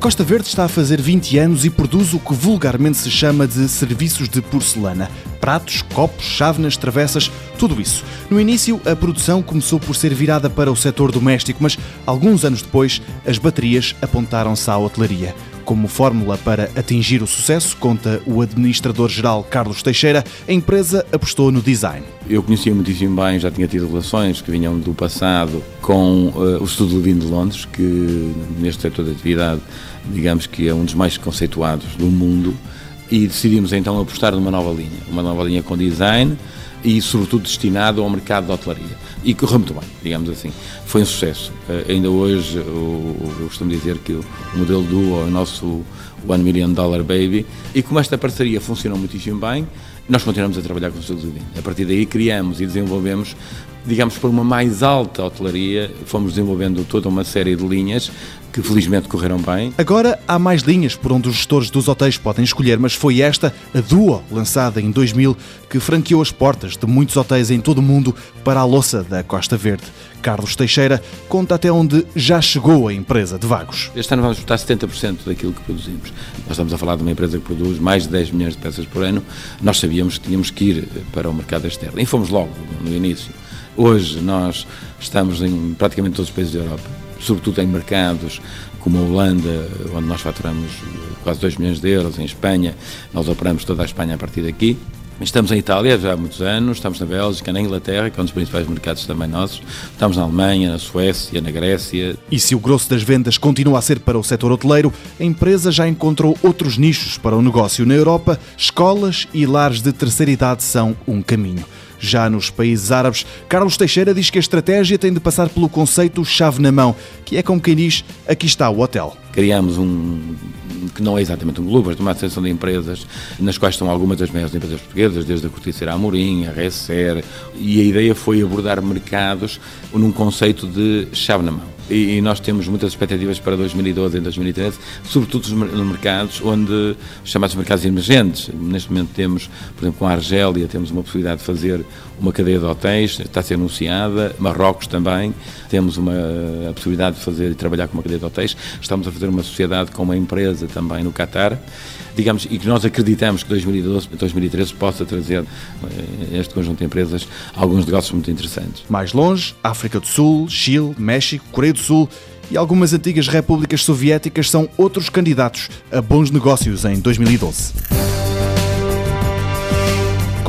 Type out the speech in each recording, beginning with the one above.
Costa Verde está a fazer 20 anos e produz o que vulgarmente se chama de serviços de porcelana. Pratos, copos, chávenas, travessas, tudo isso. No início, a produção começou por ser virada para o setor doméstico, mas alguns anos depois, as baterias apontaram-se à hotelaria. Como fórmula para atingir o sucesso, conta o administrador-geral Carlos Teixeira, a empresa apostou no design. Eu conhecia muitíssimo bem, já tinha tido relações que vinham do passado com uh, o Estudo Levino de Londres, que neste setor de atividade, digamos que é um dos mais conceituados do mundo, e decidimos então apostar numa nova linha, uma nova linha com design, e, sobretudo, destinado ao mercado da hotelaria. E correu muito bem, digamos assim. Foi um sucesso. Uh, ainda hoje, eu costumo dizer que o modelo Duo é o nosso One Million Dollar Baby. E como esta parceria funcionou muitíssimo bem, nós continuamos a trabalhar com o Silvio A partir daí, criamos e desenvolvemos digamos, por uma mais alta hotelaria, fomos desenvolvendo toda uma série de linhas que felizmente correram bem. Agora há mais linhas por onde os gestores dos hotéis podem escolher, mas foi esta, a Duo, lançada em 2000, que franqueou as portas de muitos hotéis em todo o mundo para a louça da Costa Verde. Carlos Teixeira conta até onde já chegou a empresa de Vagos. Este ano vamos exportar 70% daquilo que produzimos. Nós estamos a falar de uma empresa que produz mais de 10 milhões de peças por ano. Nós sabíamos que tínhamos que ir para o mercado externo e fomos logo no início. Hoje nós estamos em praticamente todos os países da Europa, sobretudo em mercados como a Holanda, onde nós faturamos quase 2 milhões de euros, em Espanha, nós operamos toda a Espanha a partir daqui. Estamos em Itália já há muitos anos, estamos na Bélgica, na Inglaterra, que é um dos principais mercados também nossos, estamos na Alemanha, na Suécia, na Grécia. E se o grosso das vendas continua a ser para o setor hoteleiro, a empresa já encontrou outros nichos para o negócio. Na Europa, escolas e lares de terceira idade são um caminho. Já nos países árabes, Carlos Teixeira diz que a estratégia tem de passar pelo conceito chave na mão, que é como quem diz: aqui está o hotel. Criamos um que não é exatamente um clube, mas uma associação de empresas, nas quais estão algumas das maiores empresas portuguesas, desde a Corticeira Amorim, a Recer, e a ideia foi abordar mercados num conceito de chave na mão. E nós temos muitas expectativas para 2012 e 2013, sobretudo nos mercados onde chamados mercados emergentes. Neste momento temos, por exemplo, com a Argélia, temos uma possibilidade de fazer uma cadeia de hotéis, está a ser anunciada, Marrocos também, temos uma a possibilidade de fazer e trabalhar com uma cadeia de hotéis, estamos a fazer uma sociedade com uma empresa também no Catar, digamos, e que nós acreditamos que 2012, 2013 possa trazer eh, este conjunto de empresas alguns negócios muito interessantes. Mais longe, África do Sul, Chile, México, Coreia do Sul e algumas antigas repúblicas soviéticas são outros candidatos a bons negócios em 2012.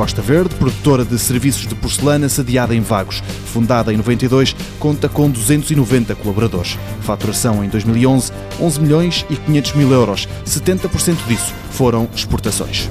Costa Verde, produtora de serviços de porcelana sediada em Vagos. Fundada em 92, conta com 290 colaboradores. Faturação em 2011, 11 milhões e 500 mil euros. 70% disso foram exportações.